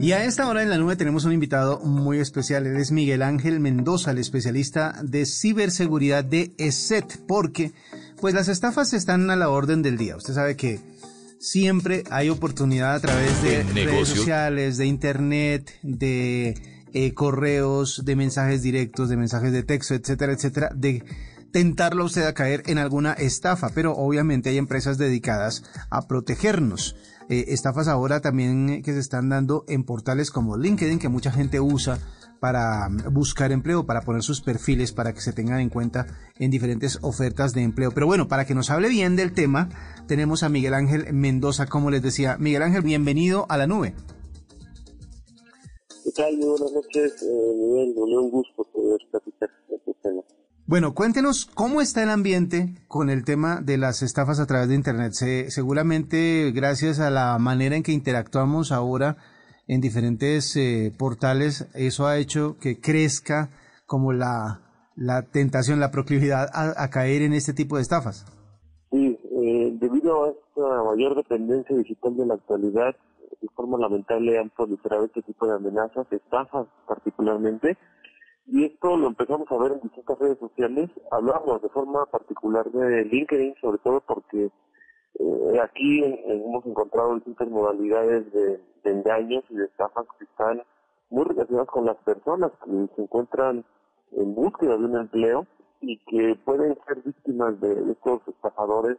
Y a esta hora en la nube tenemos un invitado muy especial. Él es Miguel Ángel Mendoza, el especialista de ciberseguridad de ESET, porque pues las estafas están a la orden del día. Usted sabe que siempre hay oportunidad a través de redes sociales, de internet, de eh, correos, de mensajes directos, de mensajes de texto, etcétera, etcétera, de tentarlo a usted a caer en alguna estafa, pero obviamente hay empresas dedicadas a protegernos. Eh, estafas ahora también que se están dando en portales como LinkedIn, que mucha gente usa para buscar empleo, para poner sus perfiles, para que se tengan en cuenta en diferentes ofertas de empleo. Pero bueno, para que nos hable bien del tema, tenemos a Miguel Ángel Mendoza, como les decía. Miguel Ángel, bienvenido a la nube. ¿Qué tal? buenas noches, eh, Miguel. Un gusto poder platicar este tema. Bueno, cuéntenos cómo está el ambiente con el tema de las estafas a través de Internet. seguramente gracias a la manera en que interactuamos ahora en diferentes eh, portales, eso ha hecho que crezca como la, la tentación, la proclividad a, caer en este tipo de estafas. Sí, eh, debido a esta mayor dependencia digital de la actualidad, de forma lamentable han proliferado este tipo de amenazas, estafas particularmente, y esto lo empezamos a ver en distintas redes sociales. Hablamos de forma particular de LinkedIn, sobre todo porque eh, aquí hemos encontrado distintas modalidades de, engaños y de estafas que están muy relacionadas con las personas que se encuentran en búsqueda de un empleo y que pueden ser víctimas de estos estafadores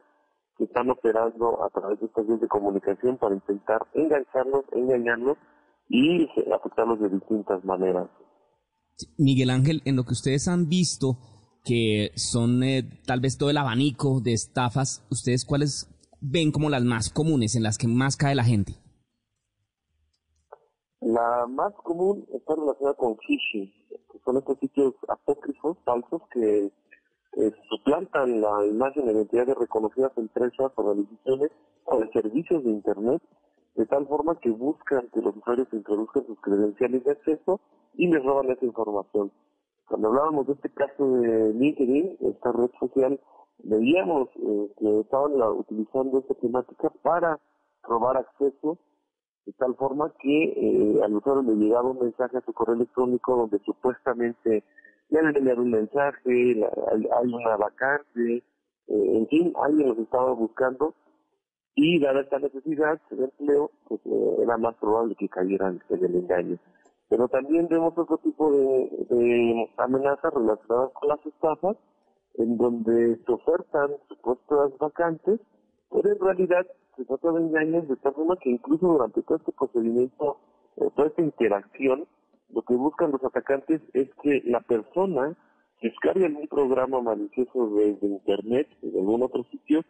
que están operando a través de estas vías de comunicación para intentar engancharlos, engañarlos y afectarlos de distintas maneras. Miguel Ángel, en lo que ustedes han visto, que son eh, tal vez todo el abanico de estafas, ¿ustedes cuáles ven como las más comunes, en las que más cae la gente? La más común está relacionada con phishing, que son estos sitios apócrifos, falsos, que suplantan la imagen de identidad de reconocidas empresas, organizaciones o de servicios de Internet de tal forma que buscan que los usuarios introduzcan sus credenciales de acceso y les roban esa información. Cuando hablábamos de este caso de LinkedIn, esta red social, veíamos eh, que estaban utilizando esta temática para robar acceso de tal forma que eh, al usuario le llegaba un mensaje a su correo electrónico donde supuestamente le enviado un mensaje, hay, una vacante, eh, en fin, alguien los estaba buscando y dada esta necesidad de empleo, pues eh, era más probable que cayeran en el engaño. Pero también vemos otro tipo de, amenazas relacionadas con las estafas, en donde se ofertan supuestas vacantes, pero en realidad se trata de engaños de tal forma que incluso durante todo este procedimiento, eh, toda esta interacción, lo que buscan los atacantes es que la persona descargue algún programa malicioso desde internet, de algún otro sitio,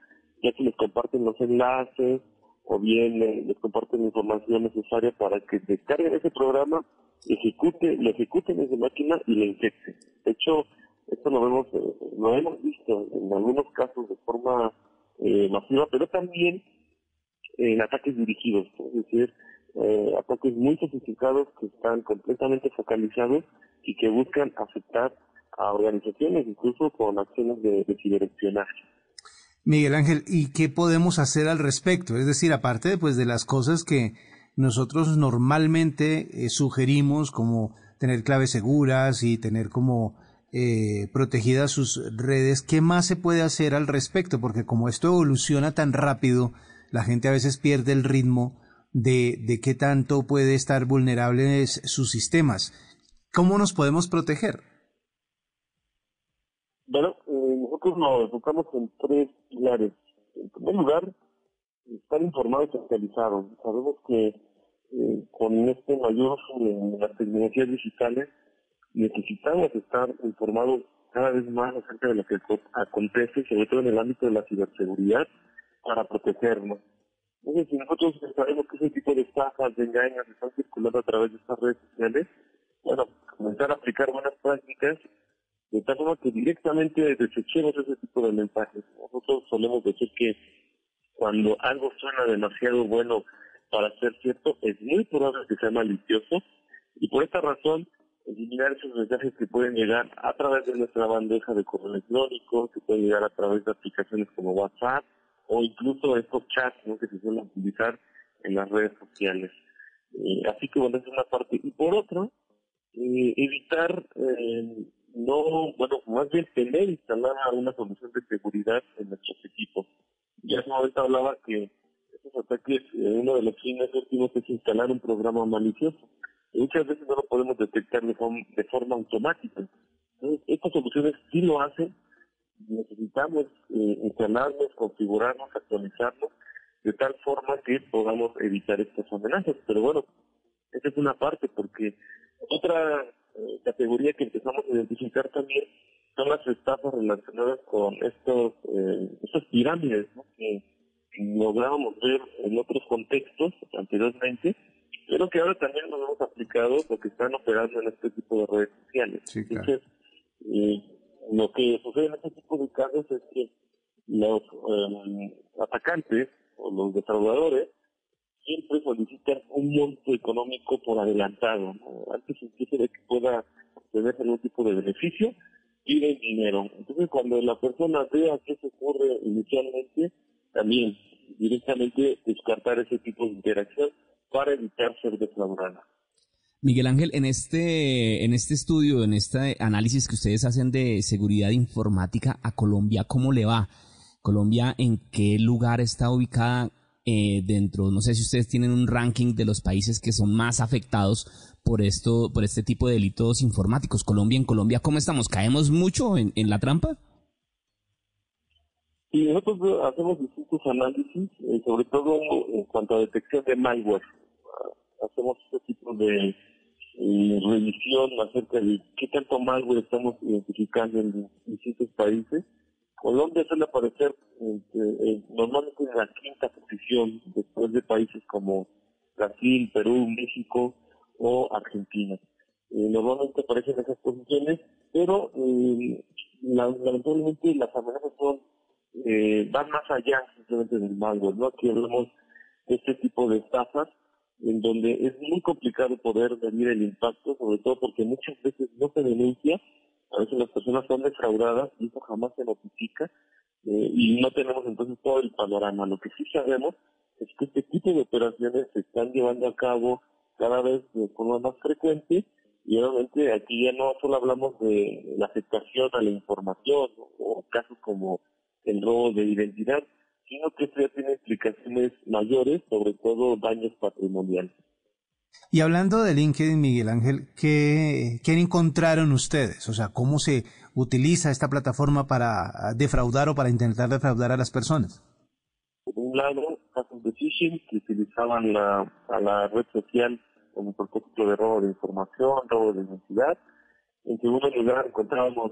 ya que les comparten los enlaces o bien les comparten la información necesaria para que descarguen ese programa, ejecute, lo ejecuten desde máquina y lo infecten. De hecho, esto lo vemos, eh, lo hemos visto en algunos casos de forma eh, masiva, pero también en ataques dirigidos, es decir, eh, ataques muy sofisticados que están completamente focalizados y que buscan afectar a organizaciones, incluso con acciones de, de. Miguel Ángel, ¿y qué podemos hacer al respecto? Es decir, aparte pues, de las cosas que nosotros normalmente eh, sugerimos, como tener claves seguras y tener como eh, protegidas sus redes, ¿qué más se puede hacer al respecto? Porque como esto evoluciona tan rápido, la gente a veces pierde el ritmo de, de qué tanto puede estar vulnerables sus sistemas. ¿Cómo nos podemos proteger? Bueno, nosotros nos enfocamos en tres pilares. En primer lugar, estar informados y actualizados. Sabemos que eh, con este mayor de las tecnologías digitales necesitamos estar informados cada vez más acerca de lo que acontece, sobre todo en el ámbito de la ciberseguridad, para protegernos. Entonces, si nosotros sabemos que ese tipo de estafas, de engaños están circulando a través de estas redes sociales, bueno, comenzar a aplicar buenas prácticas de tal forma que directamente desechemos ese tipo de mensajes. Nosotros solemos decir que cuando algo suena demasiado bueno para ser cierto, es muy probable que sea malicioso y por esta razón eliminar esos mensajes que pueden llegar a través de nuestra bandeja de correo electrónico, que pueden llegar a través de aplicaciones como WhatsApp o incluso estos chats que se suelen utilizar en las redes sociales. Eh, así que bueno, es una parte. Y por otra, eh, evitar eh, no, bueno, más bien tener instalada una solución de seguridad en nuestros equipos. Ya hace momento hablaba que estos ataques, uno de los fines últimos es instalar un programa malicioso. Y muchas veces no lo podemos detectar de forma, de forma automática. Entonces, estas soluciones sí lo hacen. Necesitamos eh, instalarnos, configurarnos, actualizarnos, de tal forma que podamos evitar estas amenazas. Pero bueno, esa es una parte, porque otra eh, categoría que empezamos a identificar también son las estafas relacionadas con estos eh, estas pirámides que, lográbamos ver en otros contextos anteriormente, pero que ahora también nos hemos aplicado porque están operando en este tipo de redes sociales. Entonces, eh, lo que sucede en este tipo de casos es que los eh, atacantes o los defraudadores siempre solicitan un monto económico por adelantado, antes incluso de que pueda tener algún tipo de beneficio, piden dinero. Entonces cuando la persona vea qué se ocurre inicialmente, también directamente descartar ese tipo de interacción para evitar ser defraudada. Miguel Ángel, en este, en este estudio, en este análisis que ustedes hacen de seguridad informática a Colombia, ¿cómo le va? Colombia, ¿en qué lugar está ubicada eh, dentro, no sé si ustedes tienen un ranking de los países que son más afectados por esto, por este tipo de delitos informáticos. Colombia, en Colombia, ¿cómo estamos? ¿Caemos mucho en, la trampa? Sí, nosotros hacemos distintos análisis, eh, sobre todo en cuanto a detección de malware. Hacemos este tipo de eh, revisión acerca de qué tanto malware estamos identificando en distintos países Colombia suele aparecer eh, normalmente en la quinta después de países como Brasil, Perú, México o Argentina. Eh, normalmente aparecen esas posiciones, pero eh, lamentablemente las amenazas son van más allá simplemente del malware, ¿no? Aquí hablamos de este tipo de estafas en donde es muy complicado poder medir el impacto, sobre todo porque muchas veces no se denuncia a veces las personas son defraudadas y eso jamás se notifica eh, y no tenemos entonces todo el panorama. Lo que sí sabemos es que este tipo de operaciones se están llevando a cabo cada vez de forma más frecuente y obviamente aquí ya no solo hablamos de la aceptación a la información o casos como el robo de identidad, sino que esto ya tiene implicaciones mayores, sobre todo daños patrimoniales. Y hablando de LinkedIn, Miguel Ángel, ¿qué, ¿qué, encontraron ustedes? O sea, ¿cómo se utiliza esta plataforma para defraudar o para intentar defraudar a las personas? Por un lado, casos que utilizaban la, la red social como propósito de robo de información, robo de identidad. En segundo lugar, encontrábamos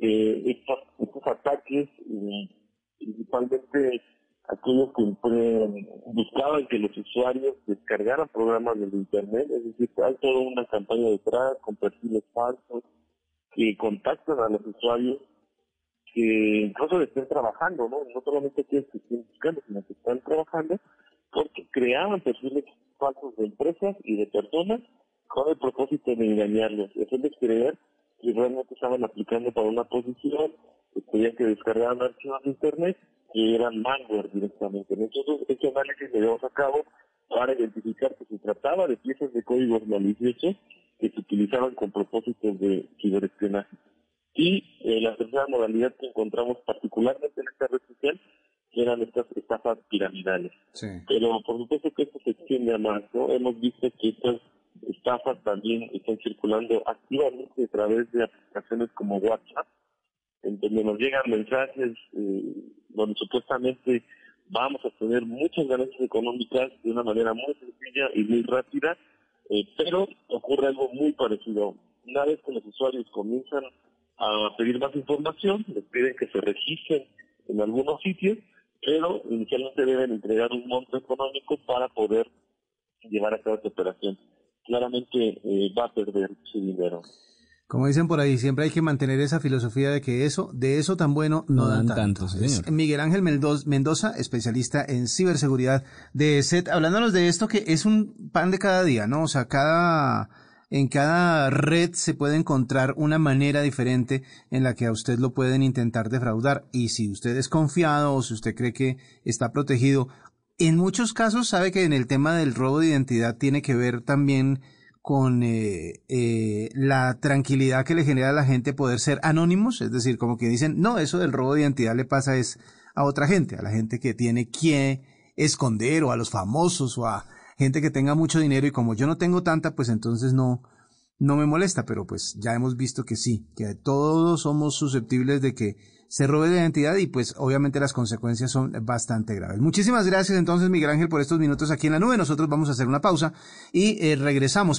eh, estos, estos ataques, eh, principalmente aquellos que buscaban que los usuarios descargaran programas del Internet, es decir, hay toda una campaña detrás con perfiles falsos que contactan a los usuarios que incluso estén trabajando, ¿no? No solamente que estén buscando, sino que están trabajando porque creaban perfiles falsos de empresas y de personas con el propósito de engañarlos hacerles creer que realmente estaban aplicando para una posición, tenían que descargar archivos de Internet que eran malware directamente. Nosotros este análisis lo llevamos a cabo para identificar que se trataba de piezas de códigos maliciosos que se utilizaban con propósitos de ciberespionaje. Y eh, la tercera modalidad que encontramos particularmente en esta red social eran estas estafas piramidales. Pero por supuesto que esto se extiende a más, ¿no? Hemos visto que estas estafas también están circulando activamente a través de aplicaciones como WhatsApp, en donde nos llegan mensajes eh, donde supuestamente vamos a tener muchas ganancias económicas de una manera muy sencilla y muy rápida, eh, pero ocurre algo muy parecido. Una vez que los usuarios comienzan a pedir más información, les piden que se registren en algunos sitios, pero inicialmente deben entregar un monto económico para poder llevar a cabo esta operación. Claramente eh, va a perder su dinero. Como dicen por ahí, siempre hay que mantener esa filosofía de que eso, de eso tan bueno, no, dan, tanto. Miguel Ángel Mendoza, especialista en ciberseguridad de SET, hablándonos de esto que es un pan de cada día, ¿no? O sea, cada, en cada red se puede encontrar una manera diferente en la que a usted lo pueden intentar defraudar. Y si usted es confiado o si usted cree que está protegido, en muchos casos sabe que en el tema del robo de identidad tiene que ver también con eh, eh, la tranquilidad que le genera a la gente poder ser anónimos, es decir, como que dicen, no, eso del robo de identidad le pasa es a otra gente, a la gente que tiene que esconder o a los famosos o a gente que tenga mucho dinero y como yo no tengo tanta, pues entonces no, no me molesta, pero pues ya hemos visto que sí, que todos somos susceptibles de que se robe la identidad y pues obviamente las consecuencias son bastante graves. Muchísimas gracias entonces Miguel Ángel por estos minutos aquí en la nube. Nosotros vamos a hacer una pausa y eh, regresamos.